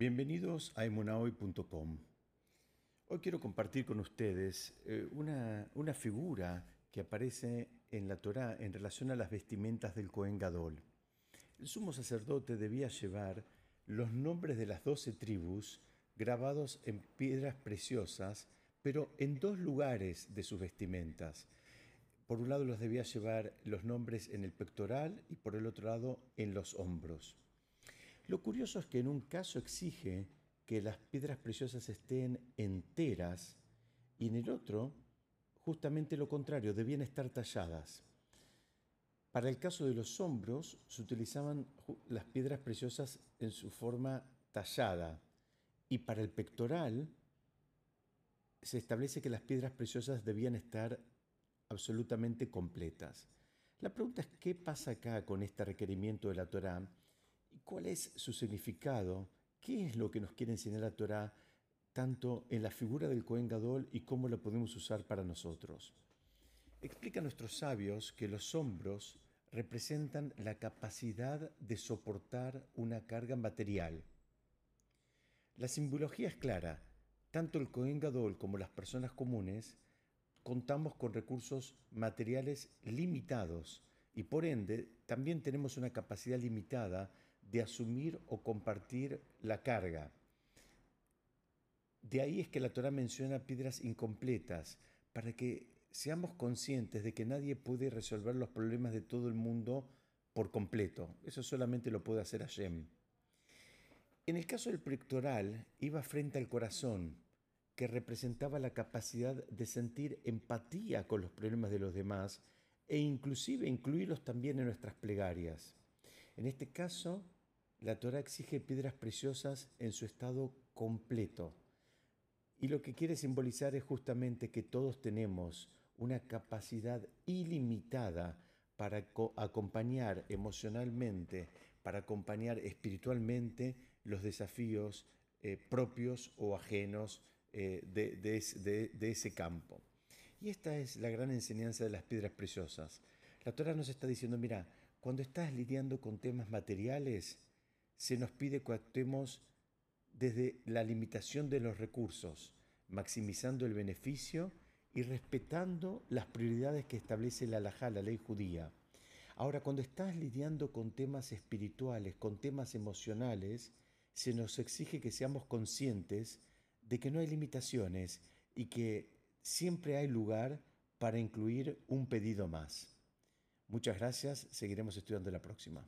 Bienvenidos a emunahoy.com. Hoy quiero compartir con ustedes eh, una, una, figura que aparece en la Torá en relación a las vestimentas del Cohen Gadol. El sumo sacerdote debía llevar los nombres de las doce tribus grabados en piedras preciosas, pero en dos lugares de sus vestimentas. Por un lado los debía llevar los nombres en el pectoral y por el otro lado en los hombros. Lo curioso es que en un caso exige que las piedras preciosas estén enteras y en el otro justamente lo contrario, debían estar talladas. Para el caso de los hombros se utilizaban las piedras preciosas en su forma tallada y para el pectoral se establece que las piedras preciosas debían estar absolutamente completas. La pregunta es qué pasa acá con este requerimiento de la Torá cuál es su significado ¿Qué es lo que nos quiere enseñar la Torah tanto en la figura del Cohen Gadol y cómo la podemos usar para nosotros? Explica a nuestros sabios que los hombros representan la capacidad de soportar una carga material. La simbología es clara. Tanto el Cohen Gadol como las personas comunes contamos con recursos materiales limitados y por ende también tenemos una capacidad limitada de asumir o compartir la carga. De ahí es que la Torah menciona piedras incompletas, para que seamos conscientes de que nadie puede resolver los problemas de todo el mundo por completo. Eso solamente lo puede hacer Hashem. En el caso del pectoral, iba frente al corazón, que representaba la capacidad de sentir empatía con los problemas de los demás e inclusive incluirlos también en nuestras plegarias. En este caso, la Torah exige piedras preciosas en su estado completo. Y lo que quiere simbolizar es justamente que todos tenemos una capacidad ilimitada para acompañar emocionalmente, para acompañar espiritualmente los desafíos eh, propios o ajenos eh, de ese campo. Y esta es la gran enseñanza de las piedras preciosas. La Torah nos está diciendo, mira, cuando estás lidiando con temas materiales, se nos pide que actuemos desde la limitación de los recursos, maximizando el beneficio y respetando las prioridades que establece la halajá, la ley judía. Ahora, cuando estás lidiando con temas espirituales, con temas emocionales, se nos exige que seamos conscientes de que no hay limitaciones y que siempre hay lugar para incluir un pedido más. Muchas gracias, seguiremos estudiando la próxima.